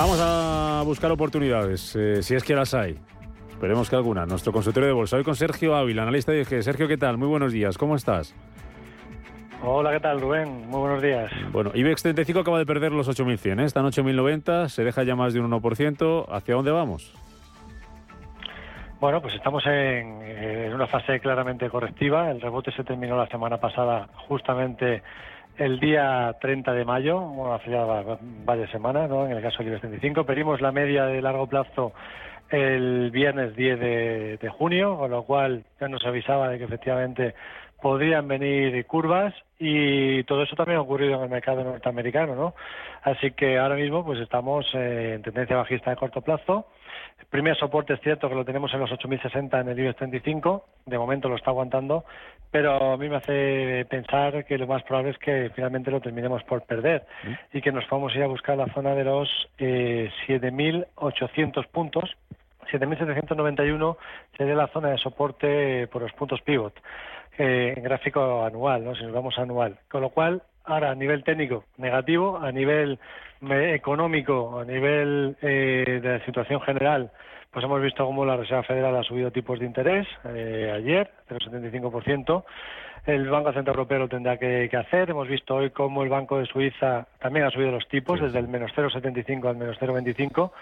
Vamos a buscar oportunidades, eh, si es que las hay. Esperemos que alguna. Nuestro consultorio de bolsa. Hoy con Sergio Ávila, analista de IG. Sergio, ¿qué tal? Muy buenos días. ¿Cómo estás? Hola, ¿qué tal, Rubén? Muy buenos días. Bueno, IBEX 35 acaba de perder los 8.100. ¿eh? Están 8.090, se deja ya más de un 1%. ¿Hacia dónde vamos? Bueno, pues estamos en, en una fase claramente correctiva. El rebote se terminó la semana pasada justamente el día 30 de mayo, bueno, hace ya va- varias semanas, ¿no? En el caso del IBEX 35. Pedimos la media de largo plazo el viernes 10 de, de junio, con lo cual ya nos avisaba de que efectivamente podrían venir curvas y todo eso también ha ocurrido en el mercado norteamericano, ¿no? Así que ahora mismo pues estamos eh, en tendencia bajista de corto plazo. El primer soporte es cierto que lo tenemos en los 8.060 en el IBEX 35, de momento lo está aguantando, pero a mí me hace pensar que lo más probable es que finalmente lo terminemos por perder y que nos vamos a ir a buscar la zona de los eh, 7.800 puntos. 7.791 sería la zona de soporte por los puntos pivot eh, en gráfico anual, ¿no? si nos vamos anual. Con lo cual, ahora a nivel técnico negativo, a nivel me- económico, a nivel eh, de la situación general, pues hemos visto cómo la Reserva Federal ha subido tipos de interés eh, ayer, 0,75%. El Banco Central Europeo lo tendrá que, que hacer. Hemos visto hoy cómo el Banco de Suiza también ha subido los tipos, desde el menos 0,75 al menos 0,25.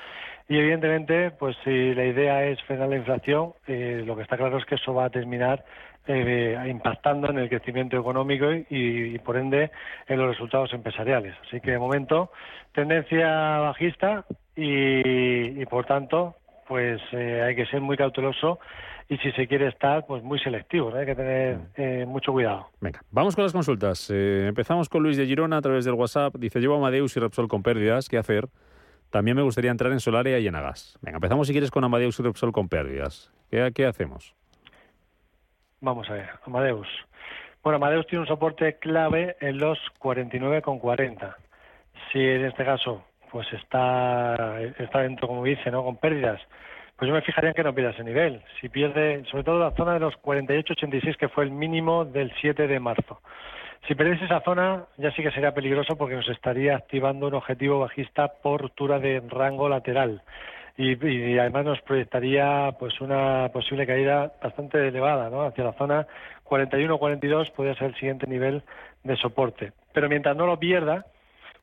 Y evidentemente, pues si la idea es frenar la inflación, eh, lo que está claro es que eso va a terminar eh, impactando en el crecimiento económico y, y, por ende en los resultados empresariales. Así que de momento tendencia bajista y, y, por tanto pues eh, hay que ser muy cauteloso y si se quiere estar pues muy selectivo, ¿no? hay que tener eh, mucho cuidado. Venga, vamos con las consultas. Eh, empezamos con Luis de Girona a través del WhatsApp. Dice, llevo Amadeus y Repsol con pérdidas. ¿Qué hacer? También me gustaría entrar en Solaria y en Agas. Venga, empezamos si quieres con Amadeus y Repsol con pérdidas. ¿Qué, qué hacemos? Vamos a ver, Amadeus. Bueno, Amadeus tiene un soporte clave en los 49,40. Si en este caso pues está, dentro, como dice, ¿no? con pérdidas, pues yo me fijaría en que no pierda ese nivel. Si pierde, sobre todo la zona de los 48,86, que fue el mínimo del 7 de marzo. Si perdiese esa zona, ya sí que sería peligroso porque nos estaría activando un objetivo bajista por ruptura de rango lateral. Y, y, además nos proyectaría pues una posible caída bastante elevada, ¿no? Hacia la zona 41-42 podría ser el siguiente nivel de soporte. Pero mientras no lo pierda,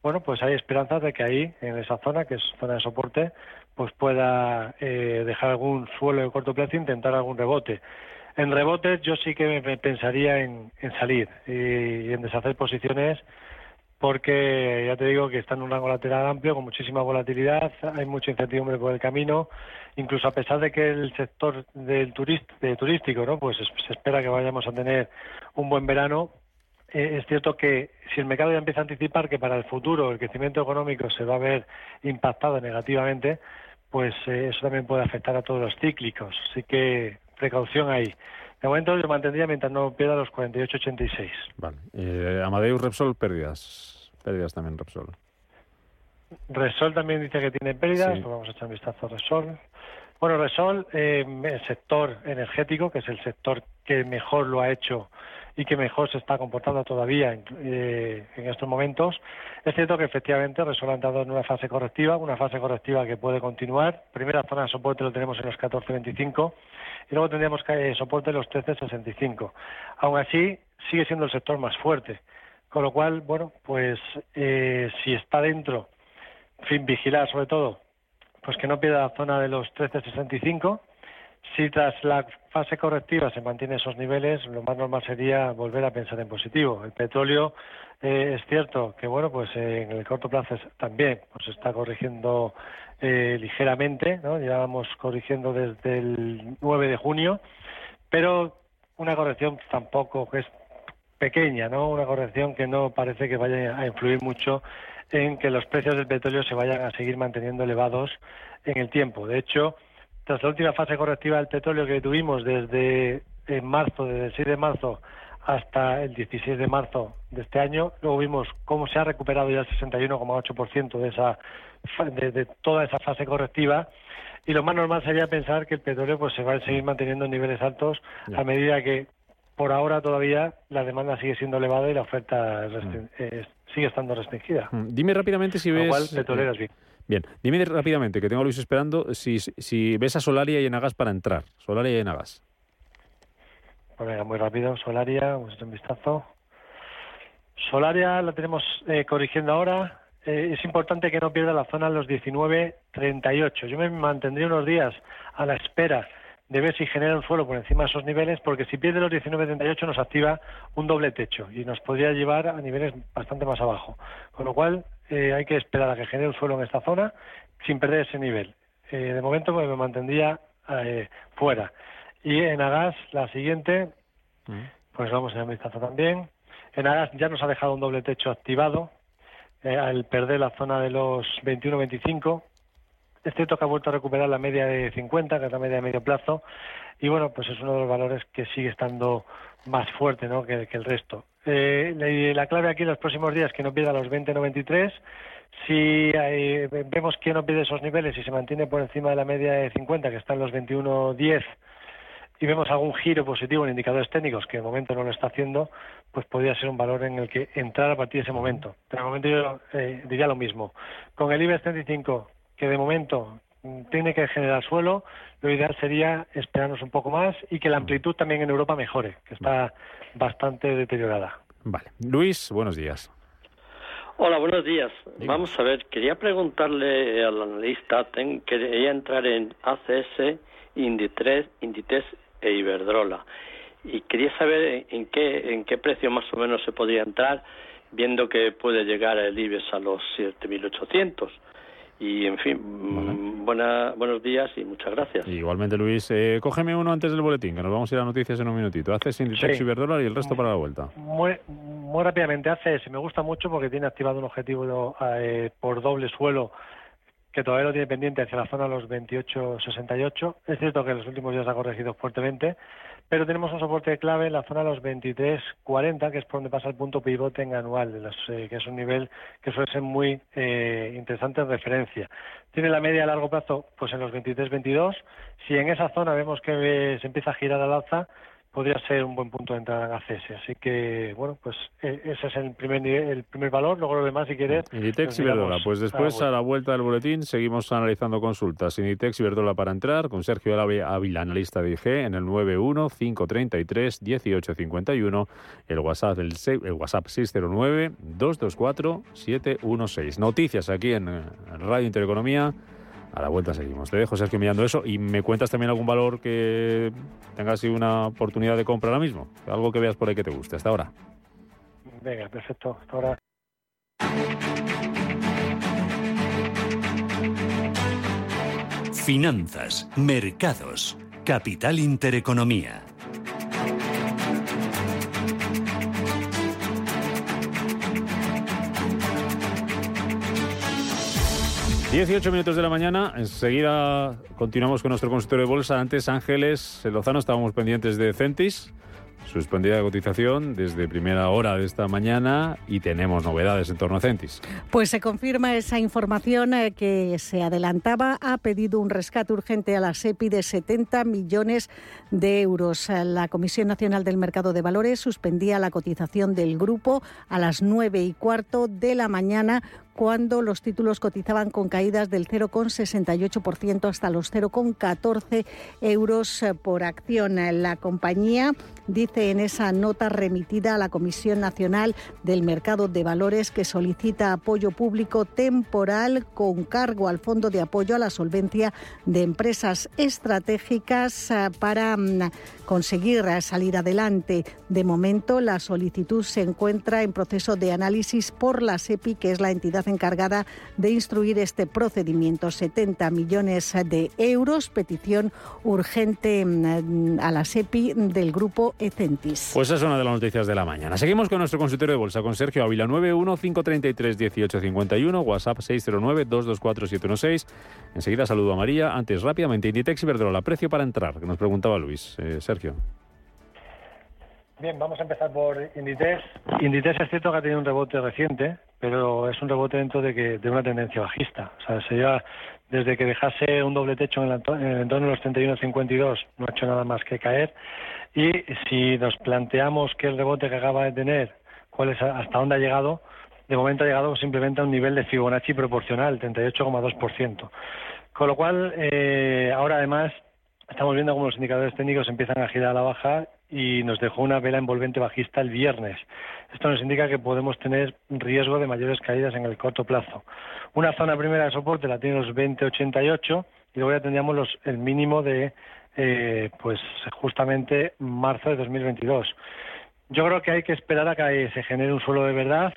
bueno, pues hay esperanzas de que ahí, en esa zona, que es zona de soporte, pues pueda eh, dejar algún suelo de corto plazo e intentar algún rebote. En rebotes yo sí que me pensaría en, salir y, y, en deshacer posiciones porque ya te digo que está en un rango lateral amplio con muchísima volatilidad, hay mucha incertidumbre por el camino, incluso a pesar de que el sector del turist, de turístico, ¿no? pues se espera que vayamos a tener un buen verano, eh, es cierto que si el mercado ya empieza a anticipar que para el futuro el crecimiento económico se va a ver impactado negativamente, pues eh, eso también puede afectar a todos los cíclicos. Así que precaución ahí. De momento yo mantendría mientras no pierda los 48,86. Vale. Eh, Amadeus Repsol, pérdidas. Pérdidas también Repsol. Resol también dice que tiene pérdidas. Sí. Pues vamos a echar un vistazo a Resol. Bueno, Resol, eh, el sector energético, que es el sector que mejor lo ha hecho y que mejor se está comportando todavía en, eh, en estos momentos. Es cierto que efectivamente Resol ha entrado en una fase correctiva, una fase correctiva que puede continuar. Primera zona de soporte lo tenemos en los 14.25 y luego tendríamos que eh, soporte en los 13.65. Aún así, sigue siendo el sector más fuerte. Con lo cual, bueno, pues eh, si está dentro, en fin, vigilar sobre todo, pues que no pierda la zona de los 13.65. Si tras la fase correctiva se mantiene esos niveles, lo más normal sería volver a pensar en positivo. El petróleo eh, es cierto que bueno, pues eh, en el corto plazo es- también pues está corrigiendo eh, ligeramente, ¿no? Llevamos corrigiendo desde el 9 de junio, pero una corrección tampoco que es pequeña, ¿no? Una corrección que no parece que vaya a influir mucho en que los precios del petróleo se vayan a seguir manteniendo elevados en el tiempo. De hecho, tras la última fase correctiva del petróleo que tuvimos desde en marzo, desde el 6 de marzo hasta el 16 de marzo de este año, luego vimos cómo se ha recuperado ya el 61,8% de esa de, de toda esa fase correctiva y lo más normal sería pensar que el petróleo pues se va a seguir manteniendo en niveles altos a medida que por ahora todavía la demanda sigue siendo elevada y la oferta eh, sigue estando restringida. Mm, Dime rápidamente si lo ves... petroleras bien. Bien, dime rápidamente, que tengo a Luis esperando, si, ves a Solaria y Enagas para entrar. Solaria y Enagas. Pues venga, muy rápido, Solaria, un vistazo. Solaria la tenemos eh, corrigiendo ahora. Eh, es importante que no pierda la zona en los 19.38. Yo me mantendría unos días a la espera de ver si genera un suelo por encima de esos niveles, porque si pierde los 19.38 nos activa un doble techo y nos podría llevar a niveles bastante más abajo. Con lo cual eh, hay que esperar a que genere un suelo en esta zona sin perder ese nivel. Eh, de momento pues, me mantendría eh, fuera. Y en Agas, la siguiente, pues vamos a dar un vistazo también. En Agas ya nos ha dejado un doble techo activado eh, al perder la zona de los 21-25. Es cierto que ha vuelto a recuperar la media de 50, que es la media de medio plazo, y bueno, pues es uno de los valores que sigue estando más fuerte ¿no? que, el resto. Eh, la, clave aquí en los próximos días que no pierda los 20-93. Si eh, vemos que no pierde esos niveles y se mantiene por encima de la media de 50, que está en los 21-10, y vemos algún giro positivo en indicadores técnicos, que de momento no lo está haciendo, pues podría ser un valor en el que entrar a partir de ese momento. Pero de momento yo eh, diría lo mismo. Con el IBEX 35, que de momento mm, tiene que generar suelo, lo ideal sería esperarnos un poco más y que la amplitud también en Europa mejore, que está bastante deteriorada. Vale. Luis, buenos días. Hola, buenos días. Vamos a ver, quería preguntarle al analista, ten- quería entrar en ACS, Inditex, Inditex e Iberdrola. Y quería saber en- en qué, en qué precio más o menos se podría entrar, viendo que puede llegar el IBEX a los 7.800. Y, en fin, mm, buena- buenos días y muchas gracias. Igualmente, Luis, eh, cógeme uno antes del boletín, que nos vamos a ir a noticias en un minutito. Haces Inditex Sí. y Iberdrola y el resto para la vuelta. Muy, muy rápidamente, ACS me gusta mucho porque tiene activado un objetivo eh, por doble suelo que todavía lo tiene pendiente hacia la zona de los 28-68. Es cierto que en los últimos días ha corregido fuertemente, pero tenemos un soporte clave en la zona de los 23-40, que es por donde pasa el punto pivote anual, eh, que es un nivel que suele ser muy eh, interesante en referencia. Tiene la media a largo plazo pues en los 23-22. Si en esa zona vemos que eh, se empieza a girar al alza, podría ser un buen punto de entrada en ACS. Así que, bueno, pues eh, ese es el primer nivel, el primer valor. Luego lo demás, si quieres... Inditex nos y Iberdrola. Pues después, a la vuelta del boletín, seguimos analizando consultas. Inditex y Iberdrola para entrar, con Sergio Ávila, analista de IG, en el 91-533-1851, el WhatsApp, el, se- el WhatsApp 609-224-716. Noticias aquí en Radio Intereconomía. A la vuelta seguimos. Te dejo, Sergio, mirando eso. Y me cuentas también algún valor que tenga así una oportunidad de compra ahora mismo. Algo que veas por ahí que te guste. Hasta ahora. Venga, perfecto. Hasta ahora. Finanzas, mercados, capital intereconomía. 18 minutos de la mañana, enseguida continuamos con nuestro consultorio de bolsa. Antes, Ángeles Lozano, estábamos pendientes de Centis, suspendida de cotización desde primera hora de esta mañana y tenemos novedades en torno a Centis. Pues se confirma esa información eh, que se adelantaba. Ha pedido un rescate urgente a la SEPI de 70 millones de euros. La Comisión Nacional del Mercado de Valores suspendía la cotización del grupo a las 9 y cuarto de la mañana cuando los títulos cotizaban con caídas del 0,68% hasta los 0,14 euros eh, por acción. La compañía dice en esa nota remitida a la Comisión Nacional del Mercado de Valores que solicita apoyo público temporal con cargo al Fondo de Apoyo a la Solvencia de Empresas Estratégicas eh, para mm, conseguir salir adelante. De momento, la solicitud se encuentra en proceso de análisis por la SEPI, que es la entidad entidad encargada de instruir este procedimiento. 70 millones de euros, petición urgente mm, a la SEPI del grupo Pues esa es una de las noticias de la mañana. Seguimos con nuestro consultorio de bolsa con Sergio Ávila 915331851, WhatsApp 609224716. Enseguida saludo a María. Antes, rápidamente, Inditex y Verdrola, precio para entrar, que nos preguntaba Luis. Eh, Sergio. Bien, vamos a empezar por Inditex. Inditex es cierto que ha tenido un rebote reciente, pero es un rebote dentro de que de una tendencia bajista. O sea, se lleva desde que dejase un doble techo en el, en el entorno de los 31.52, no ha hecho nada más que caer. Y si nos planteamos que el rebote que acaba de tener, cuál es hasta dónde ha llegado, de momento ha llegado simplemente a un nivel de Fibonacci proporcional, 38,2%. Con lo cual, eh, ahora además estamos viendo cómo los indicadores técnicos empiezan a girar a la baja y nos dejó una vela envolvente bajista el viernes. Esto nos indica que podemos tener riesgo de mayores caídas en el corto plazo. Una zona primera de soporte la tiene los 20,88 y luego ya tendríamos los, el mínimo de eh, pues justamente marzo de 2022. Yo creo que hay que esperar a que se genere un suelo de verdad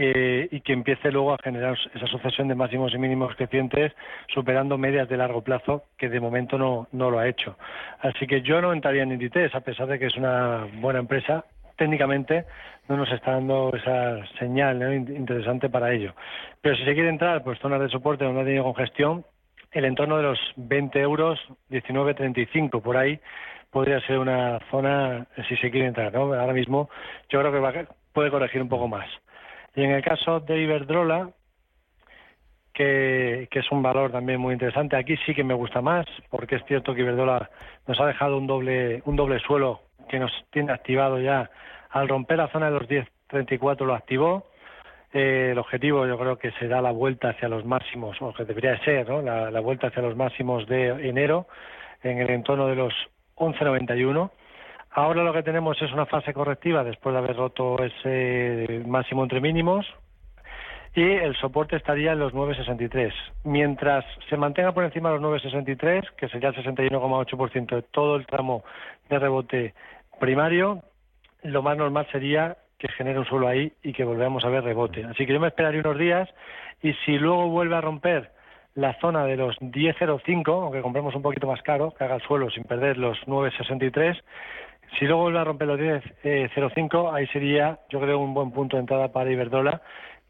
eh, y que empiece luego a generar esa sucesión de máximos y mínimos crecientes, superando medias de largo plazo, que de momento no, no lo ha hecho. Así que yo no entraría en Inditex, a pesar de que es una buena empresa, técnicamente no nos está dando esa señal ¿no? in- interesante para ello. Pero si se quiere entrar, pues zonas de soporte donde ha tenido congestión, el entorno de los 20 euros, 19.35 por ahí, podría ser una zona si se quiere entrar. ¿no? Ahora mismo yo creo que va puede corregir un poco más. Y en el caso de Iberdrola, que, es un valor también muy interesante, aquí sí que me gusta más, porque es cierto que Iberdrola nos ha dejado un doble, un doble suelo que nos tiene activado ya. Al romper la zona de los 10.34 lo activó. Eh, el objetivo yo creo que será la vuelta hacia los máximos, o que debería de ser, ¿no? la vuelta hacia los máximos de enero en el entorno de los 11.91. Ahora lo que tenemos es una fase correctiva después de haber roto ese máximo entre mínimos y el soporte estaría en los 9,63. Mientras se mantenga por encima de los 9,63, que sería el 61,8% de todo el tramo de rebote primario, lo más normal sería que genere un suelo ahí y que volvamos a ver rebote. Así que yo me esperaría unos días y si luego vuelve a romper la zona de los 10.05, aunque compremos un poquito más caro, que haga el suelo sin perder los 9.63, si luego vuelve a romper los 10.05, ahí sería, yo creo, un buen punto de entrada para Iberdrola,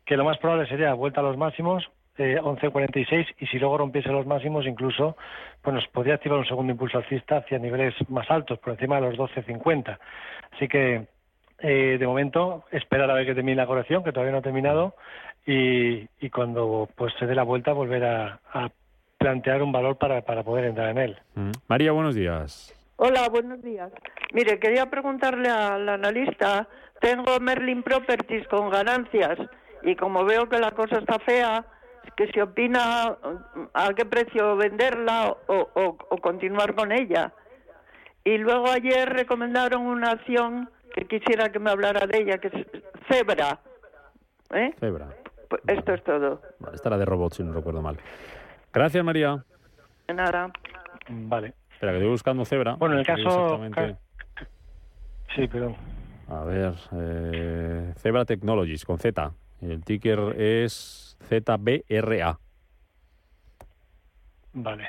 que lo más probable sería vuelta a los máximos, eh, 11.46, y si luego rompiese los máximos, incluso, pues nos podría activar un segundo impulso alcista hacia niveles más altos, por encima de los 12.50. Así que, eh, de momento, esperar a ver que termine la corrección, que todavía no ha terminado, y, y cuando pues se dé la vuelta, volver a, plantear un valor para, para poder entrar en él. Mm. María, buenos días. Hola, buenos días. Mire, quería preguntarle al analista, tengo Merlin Properties con ganancias y como veo que la cosa está fea, que se opina a qué precio venderla o, o- o continuar con ella. Y luego ayer recomendaron una acción que quisiera que me hablara de ella, que es Zebra. ¿Eh? Cebra. Pues esto es todo. Vale, esta era de robots, si no recuerdo mal. Gracias, María. Nada. Vale. Espera, que estoy buscando Cebra. Bueno, en el caso-. Sí, perdón. A ver, eh, Zebra Technologies, con Z. El ticker es ZBRA. Vale.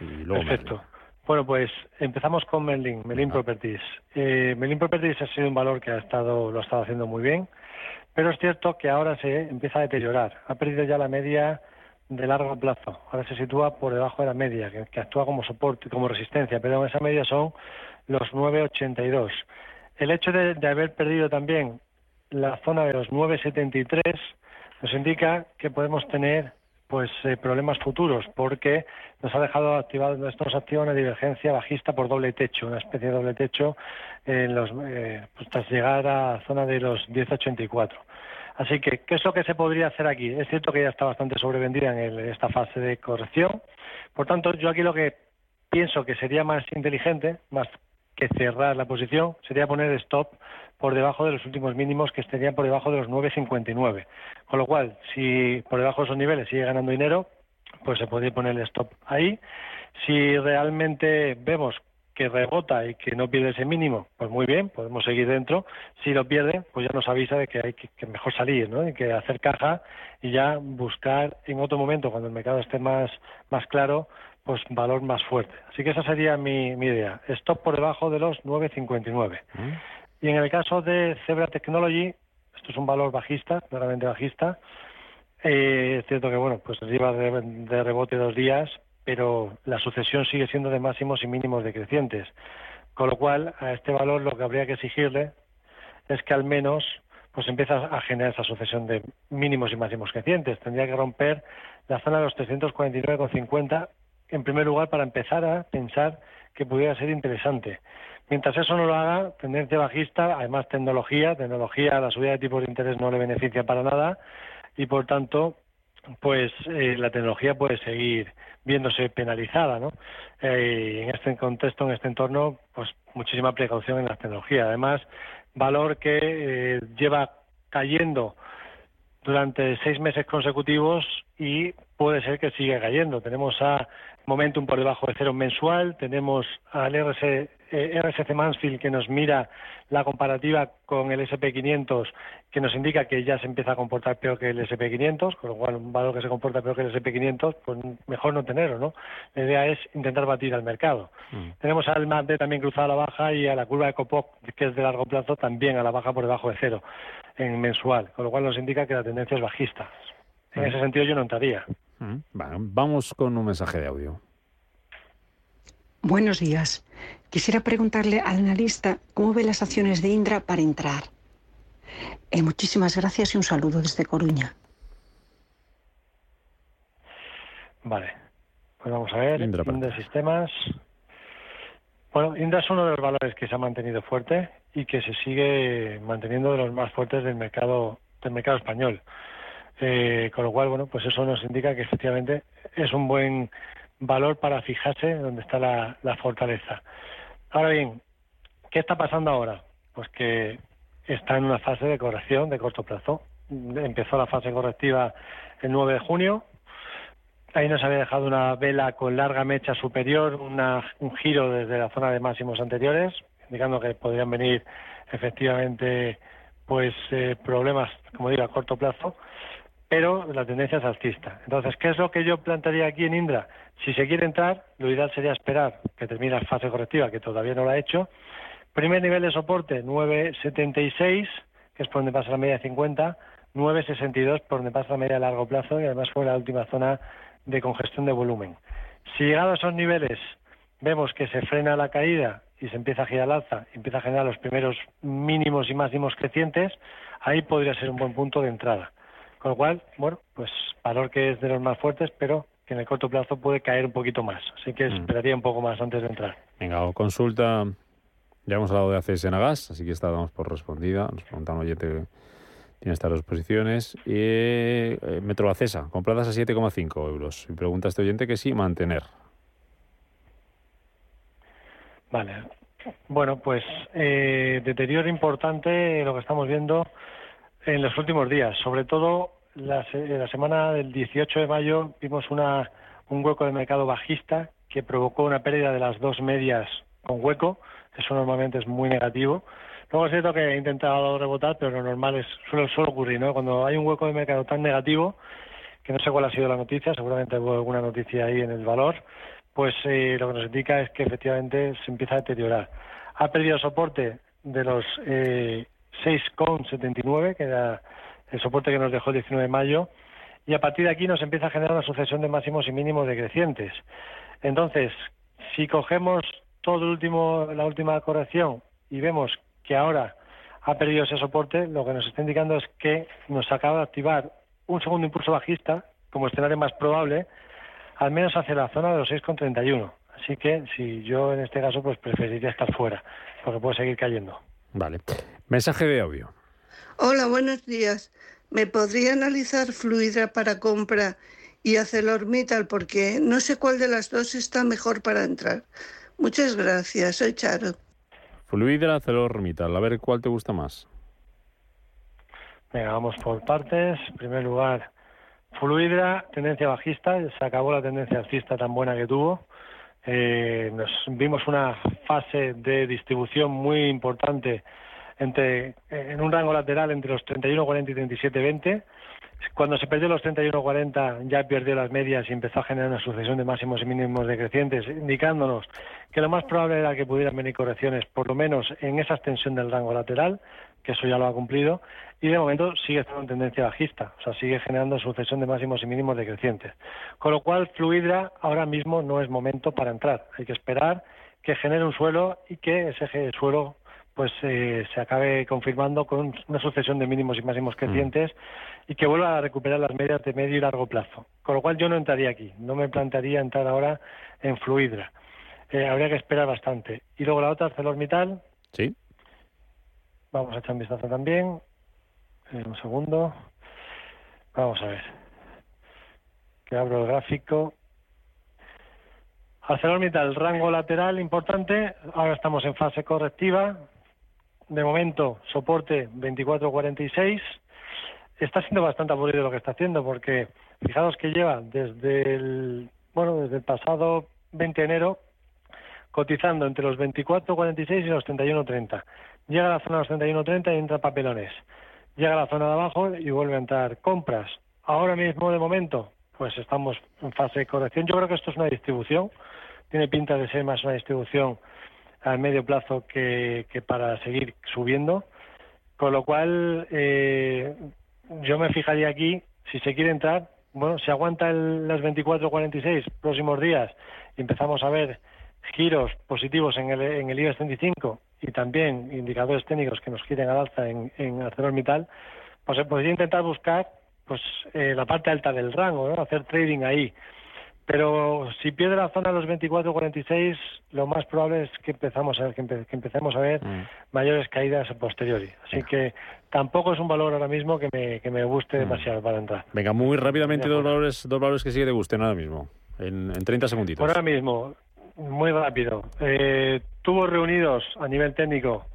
Y luego Perfecto. Merlin. Bueno, pues empezamos con Merlin, Merlin Properties. Eh, Merlin Properties ha sido un valor que ha estado, lo ha estado haciendo muy bien, pero es cierto que ahora se empieza a deteriorar. Ha perdido ya la media de largo plazo. Ahora se sitúa por debajo de la media, que, actúa como soporte, como resistencia, pero esa media son los 9,82. El hecho de, haber perdido también la zona de los 9,73 nos indica que podemos tener pues eh, problemas futuros porque nos ha dejado activado nos activa una divergencia bajista por doble techo una especie de doble techo en los eh, pues, tras llegar a la zona de los 10.84 así que qué es lo que se podría hacer aquí es cierto que ya está bastante sobrevendida en el- esta fase de corrección por tanto yo aquí lo que pienso que sería más inteligente más que cerrar la posición sería poner stop por debajo de los últimos mínimos que estarían por debajo de los 9,59. Con lo cual, si por debajo de esos niveles sigue ganando dinero, pues se podría poner stop ahí. Si realmente vemos que rebota y que no pierde ese mínimo, pues muy bien, podemos seguir dentro. Si lo pierde, pues ya nos avisa de que hay que, que mejor salir, ¿no? Y que hacer caja y ya buscar en otro momento, cuando el mercado esté más, más claro, pues valor más fuerte. Así que esa sería mi, mi idea. Stop por debajo de los 9,59. Y en el caso de Zebra Technology, esto es un valor bajista, claramente bajista. Eh, es cierto que, bueno, pues lleva de, de rebote dos días, pero la sucesión sigue siendo de máximos y mínimos decrecientes. Con lo cual, a este valor lo que habría que exigirle es que al menos pues empieza a generar esa sucesión de mínimos y máximos crecientes. Tendría que romper la zona de los 349,50 en primer lugar para empezar a pensar que pudiera ser interesante. Mientras eso no lo haga, tendencia bajista, además tecnología, tecnología, la subida de tipos de interés no le beneficia para nada y por tanto, pues eh, la tecnología puede seguir viéndose penalizada, ¿no? Eh, en este contexto, en este entorno, pues muchísima precaución en la tecnología. Además, valor que eh, lleva cayendo durante seis meses consecutivos y puede ser que siga cayendo. Tenemos a Momentum por debajo de cero mensual, tenemos al RS, eh, RSC Mansfield que nos mira la comparativa con el SP500 que nos indica que ya se empieza a comportar peor que el SP500, con lo cual un valor que se comporta peor que el SP500, pues mejor no tenerlo, ¿no? La idea es intentar batir al mercado. Tenemos al MACD también cruzado a la baja y a la curva de Copoc, que es de largo plazo, también a la baja por debajo de cero en mensual, con lo cual nos indica que la tendencia es bajista. En ese sentido yo no entraría. Mm, Bueno, vamos con un mensaje de audio. Buenos días. Quisiera preguntarle al analista cómo ve las acciones de Indra para entrar. Eh, muchísimas gracias y un saludo desde Coruña. Vale, pues vamos a ver. Indra Indra, Sistemas. Bueno, Indra es uno de los valores que se ha mantenido fuerte y que se sigue manteniendo de los más fuertes del mercado del mercado español. Eh, con lo cual, bueno, pues eso nos indica que efectivamente es un buen valor para fijarse donde está la, fortaleza. Ahora bien, ¿qué está pasando ahora? Pues que está en una fase de corrección de corto plazo. Empezó la fase correctiva el 9 de junio. Ahí nos había dejado una vela con larga mecha superior, una- un giro desde la zona de máximos anteriores, indicando que podrían venir efectivamente pues eh, problemas, como digo, a corto plazo, pero la tendencia es alcista. Entonces, ¿qué es lo que yo plantearía aquí en Indra? Si se quiere entrar, lo ideal sería esperar que termine la fase correctiva, que todavía no lo ha hecho. Primer nivel de soporte, 9,76, que es por donde pasa la media de 50, 9,62 por donde pasa la media de largo plazo y además fue la última zona de congestión de volumen. Si llegado a esos niveles vemos que se frena la caída y se empieza a girar al alza, y empieza a generar los primeros mínimos y máximos crecientes, ahí podría ser un buen punto de entrada. Con lo cual, bueno, pues valor que es de los más fuertes, pero que en el corto plazo puede caer un poquito más. Así que Mm. esperaría un poco más antes de entrar. Venga, o consulta. Ya hemos hablado de ACS en Agas, así que esta damos por respondida. Nos pregunta un oyente que tiene estas dos posiciones. Y eh, Metrobacesa, compradas a 7,5 euros. Y pregunta este oyente que sí, mantener. Vale. Bueno, pues eh, deterioro importante lo que estamos viendo en los últimos días. Sobre todo la, la semana del 18 de mayo vimos una, un hueco de mercado bajista que provocó una pérdida de las dos medias con hueco. Eso normalmente es muy negativo. Luego es cierto que he intentado rebotar, pero lo normal es suele, suele ocurrir, ¿no? Cuando hay un hueco de mercado tan negativo, que no sé cuál ha sido la noticia, seguramente hubo alguna noticia ahí en el valor, pues eh, lo que nos indica es que efectivamente se empieza a deteriorar. Ha perdido soporte de los eh, 6,79, que era el soporte que nos dejó el 19 de mayo, y a partir de aquí nos empieza a generar una sucesión de máximos y mínimos decrecientes. Entonces, si cogemos todo el último, la última corrección y vemos que ahora ha perdido ese soporte, lo que nos está indicando es que nos acaba de activar un segundo impulso bajista como escenario más probable, al menos hacia la zona de los 6,31. Así que si yo en este caso pues preferiría estar fuera, porque puede seguir cayendo. Vale. Mensaje de audio. Hola, buenos días. ¿Me podría analizar Fluidra para compra y ArcelorMittal? Porque no sé cuál de las dos está mejor para entrar. Muchas gracias. Soy Charo. Fluidra, ArcelorMittal. A ver cuál te gusta más. Venga, vamos por partes. En primer lugar, Fluidra, tendencia bajista. Se acabó la tendencia alcista tan buena que tuvo. eh, nos vimos una fase de distribución muy importante entre en un rango lateral entre los 31.40 y 37.20. Cuando se perdió los 31.40 ya perdió las medias y empezó a generar una sucesión de máximos y mínimos decrecientes, indicándonos que lo más probable era que pudieran venir correcciones, por lo menos en esa extensión del rango lateral, que eso ya lo ha cumplido, y de momento sigue estando en tendencia bajista, o sea, sigue generando sucesión de máximos y mínimos decrecientes. Con lo cual, Fluidra ahora mismo no es momento para entrar. Hay que esperar que genere un suelo y que ese suelo pues eh, se acabe confirmando con una sucesión de mínimos y máximos crecientes y que vuelva a recuperar las medias de medio y largo plazo. Con lo cual yo no entraría aquí, no me plantearía entrar ahora en Fluidra. Eh, habría que esperar bastante. Y luego la otra, ArcelorMittal. Sí. Vamos a echar un vistazo también. Eh, un segundo. Vamos a ver. Que abro el gráfico. ArcelorMittal, rango lateral importante. Ahora estamos en fase correctiva. De momento, soporte 24.46. Está siendo bastante aburrido lo que está haciendo porque fijaos que lleva desde el bueno desde el pasado 20 de enero cotizando entre los 24.46 y los 31.30. Llega a la zona de los 31.30 y entra papelones. Llega a la zona de abajo y vuelve a entrar compras. Ahora mismo, de momento, pues estamos en fase de corrección. Yo creo que esto es una distribución. Tiene pinta de ser más una distribución a medio plazo que, para seguir subiendo. Con lo cual, eh, yo me fijaría aquí, si se quiere entrar, bueno, si aguanta el, las 24.46 próximos días y empezamos a ver giros positivos en el, en el IBEX 35 y también indicadores técnicos que nos giren al alza en, en ArcelorMittal, pues se podría intentar buscar pues eh, la parte alta del rango, ¿no? hacer trading ahí. Pero si pierde la zona de los 24-46, lo más probable es que empezamos a ver, que, empecemos a ver mm. mayores caídas a posteriori. Así que tampoco es un valor ahora mismo que me, que me guste mm. demasiado para entrar. Venga, muy rápidamente dos valores, dos valores que sí que te gusten ahora mismo, en, en 30 segunditos. Por ahora mismo, muy rápido. Eh, tubos reunidos a nivel técnico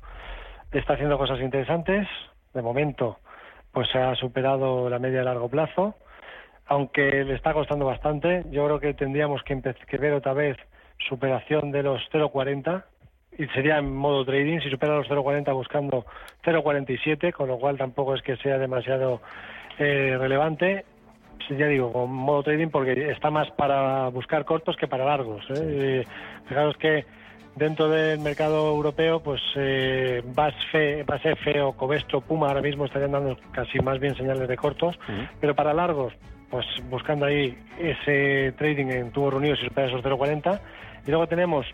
está haciendo cosas interesantes. De momento, pues se ha superado la media de largo plazo, aunque le está costando bastante. Yo creo que tendríamos que, que ver otra vez superación de los 0,40 y sería en modo trading si supera los 0,40 buscando 0,47, con lo cual tampoco es que sea demasiado eh, relevante ya digo, con modo trading porque está más para buscar cortos que para largos. ¿eh? fijaros que dentro del mercado europeo, pues eh, BASF, o Covestro, Puma ahora mismo estarían dando casi más bien señales de cortos, pero para largos, pues buscando ahí ese trading en tubos reunidos y superar esos 0,40. Y luego tenemos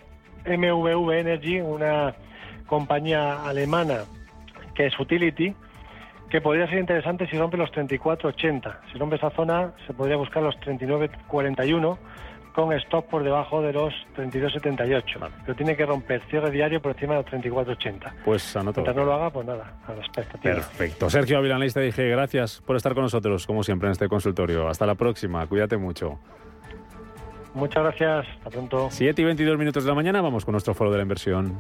MVV Energy, una compañía alemana que es utility, que podría ser interesante si rompe los 34.80. Si rompe esa zona, se podría buscar los 39.41 con stop por debajo de los 32.78. Pero tiene que romper cierre diario por encima de los 34.80. Pues anoto. Mientras no lo haga, pues nada, a la expectativa. Perfecto. Sergio Avilanista dije gracias por estar con nosotros, como siempre, en este consultorio. Hasta la próxima. Cuídate mucho. Muchas gracias. Hasta pronto. 7 y 22 minutos de la mañana, vamos con nuestro foro de la inversión.